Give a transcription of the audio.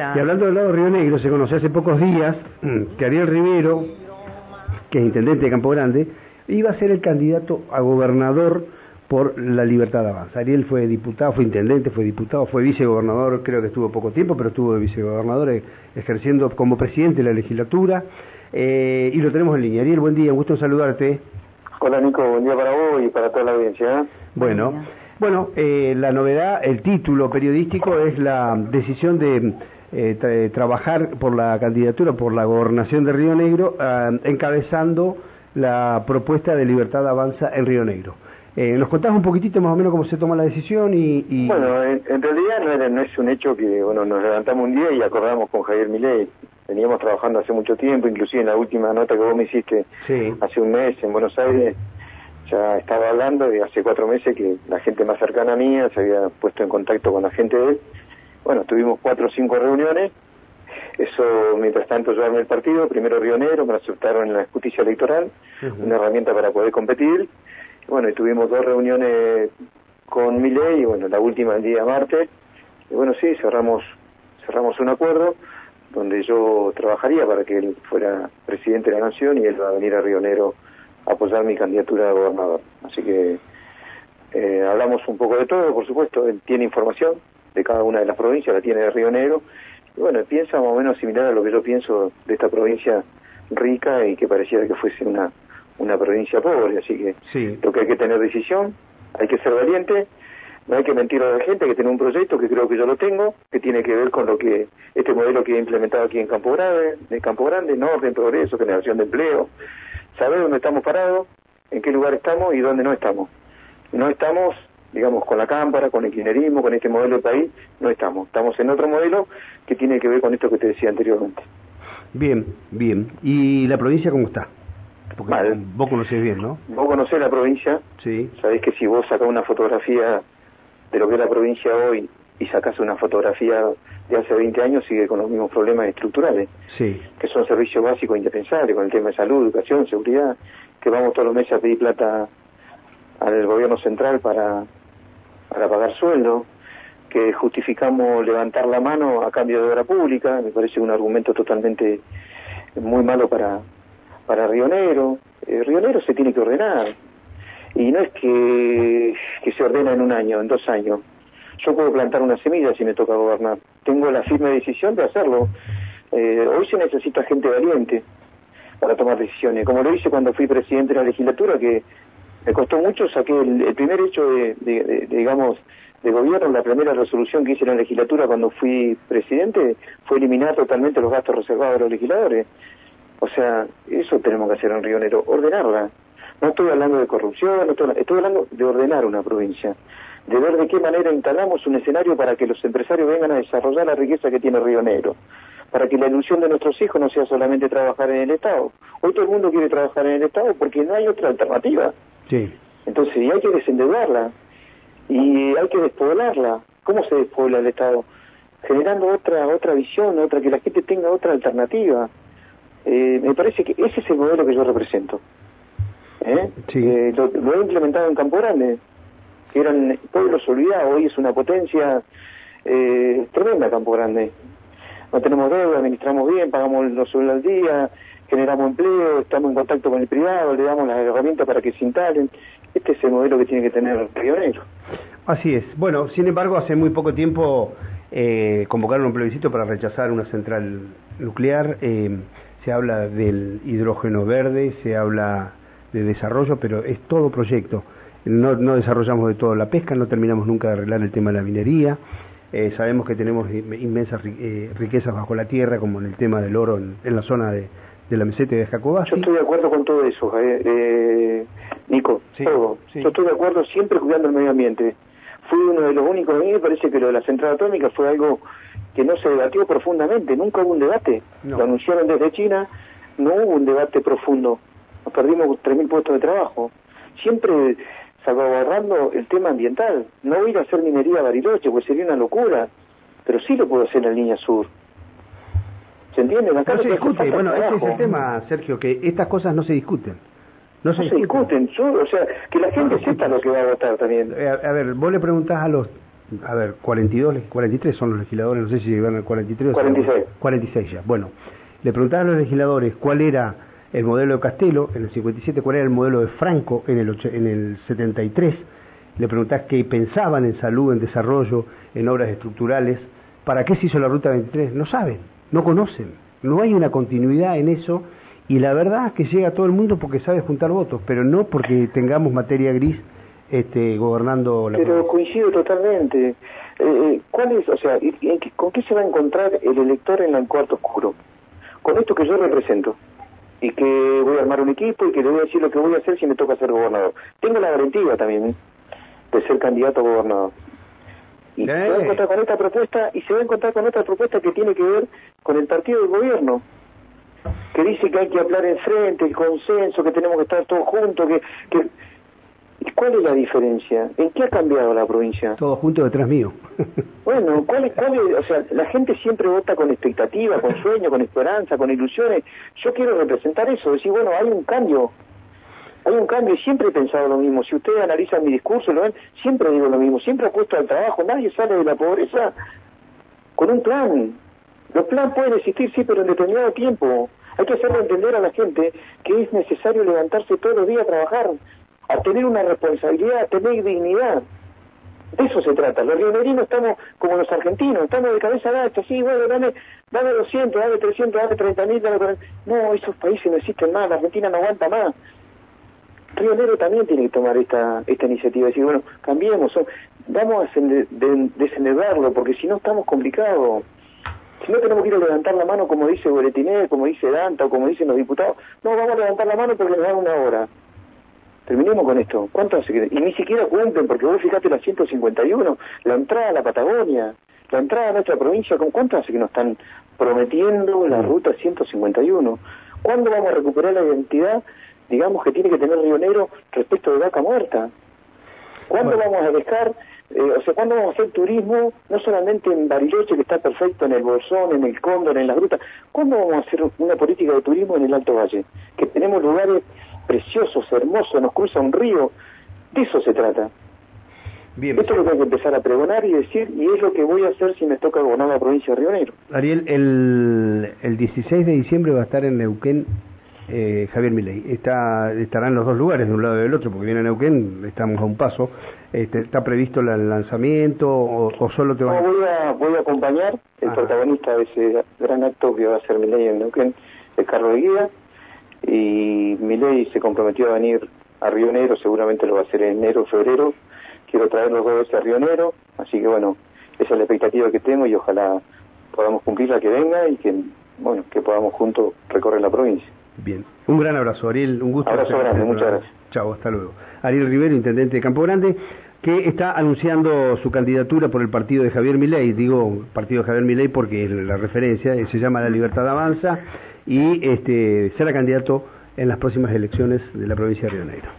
Claro. Y hablando del lado de Río Negro, se conoció hace pocos días mm, que Ariel Rivero, que es intendente de Campo Grande, iba a ser el candidato a gobernador por la Libertad de Avanza. Ariel fue diputado, fue intendente, fue diputado, fue vicegobernador, creo que estuvo poco tiempo, pero estuvo de vicegobernador eh, ejerciendo como presidente de la legislatura. Eh, y lo tenemos en línea. Ariel, buen día, un gusto en saludarte. Hola Nico, buen día para vos y para toda la audiencia. ¿eh? Bueno, bueno, eh, la novedad, el título periodístico es la decisión de eh, tra- trabajar por la candidatura, por la gobernación de Río Negro, ah, encabezando la propuesta de Libertad Avanza en Río Negro. Eh, ¿Nos contás un poquitito más o menos cómo se toma la decisión y...? y- Bueno, en, en realidad no, era- no es un hecho que bueno nos levantamos un día y acordamos con Javier Milei. Veníamos trabajando hace mucho tiempo, inclusive en la última nota que vos me hiciste Sí, hace un mes en Buenos Aires, ya estaba hablando de hace cuatro meses que la gente más cercana a mí se había puesto en contacto con la gente de él. Bueno, tuvimos cuatro o cinco reuniones. Eso, mientras tanto, yo armé el partido. Primero Río Negro, me aceptaron en la justicia electoral, una herramienta para poder competir. Bueno, y tuvimos dos reuniones con Milei, y bueno, la última el día martes. Y bueno, sí, cerramos, cerramos un acuerdo donde yo trabajaría para que él fuera presidente de la nación y él va a venir a Río Negro a apoyar mi candidatura de gobernador. Así que eh, hablamos un poco de todo, por supuesto, él tiene información de cada una de las provincias, la tiene de Río Negro, y bueno, piensa más o menos similar a lo que yo pienso de esta provincia rica y que pareciera que fuese una, una provincia pobre, así que sí. lo que hay que tener decisión, hay que ser valiente, no hay que mentir a la gente, hay que tener un proyecto que creo que yo lo tengo, que tiene que ver con lo que este modelo que he implementado aquí en Campo Grande, de Campo Grande, orden, progreso, generación de empleo, saber dónde estamos parados, en qué lugar estamos y dónde no estamos. No estamos, digamos, con la cámpara, con el kirchnerismo, con este modelo de país, no estamos. Estamos en otro modelo que tiene que ver con esto que te decía anteriormente. Bien, bien. ¿Y la provincia cómo está? Porque Mal. vos conocés bien, ¿no? Vos conocés la provincia, Sí, Sabés que si vos sacás una fotografía de lo que es la provincia hoy y sacás una fotografía de hace 20 años, sigue con los mismos problemas estructurales, sí, que son servicios básicos indispensables, con el tema de salud, educación, seguridad, que vamos todos los meses a pedir plata al gobierno central para, para pagar sueldo, que justificamos levantar la mano a cambio de obra pública, me parece un argumento totalmente muy malo para, para Río Negro. Eh, Río Negro se tiene que ordenar, y no es que, que se ordena en un año, en dos años. Yo puedo plantar una semilla si me toca gobernar. Tengo la firme decisión de hacerlo. Eh, hoy se necesita gente valiente para tomar decisiones. Como lo hice cuando fui presidente de la legislatura, que me costó mucho, saqué el, el primer hecho de, digamos, de gobierno, la primera resolución que hice en la legislatura cuando fui presidente fue eliminar totalmente los gastos reservados de los legisladores. O sea, eso tenemos que hacer en Río Negro, ordenarla. No estoy hablando de corrupción, estoy, estoy hablando de ordenar una provincia, de ver de qué manera instalamos un escenario para que los empresarios vengan a desarrollar la riqueza que tiene Río Negro, para que la ilusión de nuestros hijos no sea solamente trabajar en el Estado. Hoy todo el mundo quiere trabajar en el Estado porque no hay otra alternativa. Sí. Entonces, y hay que desendeudarla y hay que despoblarla. ¿Cómo se despobla el Estado? Generando otra otra visión, otra que la gente tenga otra alternativa. Eh, me parece que ese es el modelo que yo represento. ¿Eh? Sí. Eh, lo, lo he implementado en Campo Grande, que eran pueblos olvidados, hoy es una potencia eh, tremenda Campo Grande. No tenemos deuda, administramos bien, pagamos los sueldos al día, generamos empleo, estamos en contacto con el privado, le damos las herramientas para que se instalen. Este es el modelo que tiene que tener Río Negro. Así es. Bueno, sin embargo, hace muy poco tiempo eh, convocaron un plebiscito para rechazar una central nuclear. eh, se habla del hidrógeno verde, se habla de desarrollo, pero es todo proyecto. No, desarrollamos de todo la pesca, no terminamos nunca de arreglar el tema de la minería. Eh, sabemos que tenemos in- inmensas eh, riquezas bajo la tierra, como en el tema del oro en, en la zona de, de la meseta de Jacobasi. Yo estoy de acuerdo con todo eso, eh, eh, Nico, Sí, todo. sí. Yo estoy de acuerdo siempre cuidando el medio ambiente. Fui uno de los únicos, a mí me parece que lo de la central atómica fue algo que no se debatió profundamente, nunca hubo un debate. No. Lo anunciaron desde China, no hubo un debate profundo. Nos perdimos 3.000 puestos de trabajo. Siempre salvaguardando el tema ambiental. No ir a hacer minería a Bariloche, pues sería una locura. Pero sí lo puedo hacer en la línea sur. ¿Se entiende? Acá No se discute, bueno, ese es el tema, Sergio, que estas cosas no se discuten. No se, No se discuten, yo, o sea, que la gente sepa lo que va a votar también. Eh, A, ver, vos le preguntás a los a ver, 42, 43 son los legisladores, no sé si llegan al 43 46. 46 ya. Bueno, le preguntaban a los legisladores cuál era el modelo de Castelo en el 57, cuál era el modelo de Franco en el, en el 73, le preguntás qué pensaban en salud, en desarrollo, en obras estructurales, ¿para qué se hizo la Ruta 23? No saben, no conocen, no hay una continuidad en eso y la verdad es que llega a todo el mundo porque sabe juntar votos, pero no porque tengamos materia gris este, gobernando la Pero coincido totalmente. Eh, eh, ¿Cuál es, o sea, con qué se va a encontrar el elector en el cuarto oscuro? Con esto que yo represento y que voy a armar un equipo y que le voy a decir lo que voy a hacer si me toca ser gobernador. Tengo la garantía también ¿eh? de ser candidato a gobernador. Y se va a encontrar con esta propuesta y se va a encontrar con otra propuesta que tiene que ver con el partido del gobierno que dice que hay que hablar en frente, el consenso, que tenemos que estar todos juntos, que, que ¿Cuál es la diferencia? ¿En qué ha cambiado la provincia? Todo junto detrás mío. bueno, ¿cuál es, cuál es, o sea, la gente siempre vota con expectativa, con sueño, con esperanza, con ilusiones. Yo quiero representar eso, decir, bueno, hay un cambio. Hay un cambio y siempre he pensado lo mismo. Si ustedes analizan mi discurso, lo ven, siempre digo lo mismo. Siempre apuesto al trabajo. Nadie sale de la pobreza con un plan. Los planes pueden existir, sí, pero en determinado tiempo. Hay que hacerle entender a la gente que es necesario levantarse todos los días a trabajar a tener una responsabilidad, a tener dignidad. De eso se trata. Los rionerinos estamos como los argentinos, estamos de cabeza gacha, sí, bueno, dame, dame 200, dame 300, dame 30 mil, dame No, esos países no existen más, la Argentina no aguanta más. Río Negro también tiene que tomar esta, esta iniciativa, decir, bueno, cambiemos, vamos a desendevarlo, porque si no estamos complicados. Si no tenemos que ir a levantar la mano como dice Boletinel, como dice Danta o como dicen los diputados, no, vamos a levantar la mano porque nos dan una hora. Terminemos con esto. ¿Cuánto hace que.? Y ni siquiera cumplen, porque vos fijate la 151, la entrada a la Patagonia, la entrada a nuestra provincia, ¿con cuánto hace que nos están prometiendo la ruta 151? ¿Cuándo vamos a recuperar la identidad, digamos, que tiene que tener Río Negro respecto de vaca muerta? ¿Cuándo vamos a dejar, eh, o sea, cuándo vamos a hacer turismo, no solamente en Bariloche, que está perfecto, en el Bolsón, en el Cóndor, en las grutas, ¿cuándo vamos a hacer una política de turismo en el Alto Valle? Que tenemos lugares preciosos, hermosos, nos cruza un río. De eso se trata. Bien, Esto es lo que hay que empezar a pregonar y decir, y es lo que voy a hacer si me toca gobernar la provincia de Río Negro. Ariel, el, el 16 de diciembre va a estar en Neuquén eh, Javier Milei. Está, estará en los dos lugares, de un lado y del otro, porque viene a Neuquén, estamos a un paso. Este, ¿Está previsto el lanzamiento o, solo te va no, voy a voy a acompañar el protagonista de ese gran acto que va a ser Milei en Neuquén, el Carlos de Guía y mi ley se comprometió a venir a Río Negro, seguramente lo va a hacer en enero o febrero. Quiero traer los dos veces a Río Negro, así que bueno, esa es la expectativa que tengo y ojalá podamos cumplirla que venga y que bueno que podamos juntos recorrer la provincia. Bien, un gran abrazo, Ariel, un gusto. Abrazo grande, muchas gracias. Chao, hasta luego. Ariel Rivero, intendente de Campo Grande, que está anunciando su candidatura por el partido de Javier Milei, digo partido de Javier Milei porque la referencia se llama La Libertad Avanza y este, será candidato en las próximas elecciones de la provincia de Río Negro.